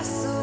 coração.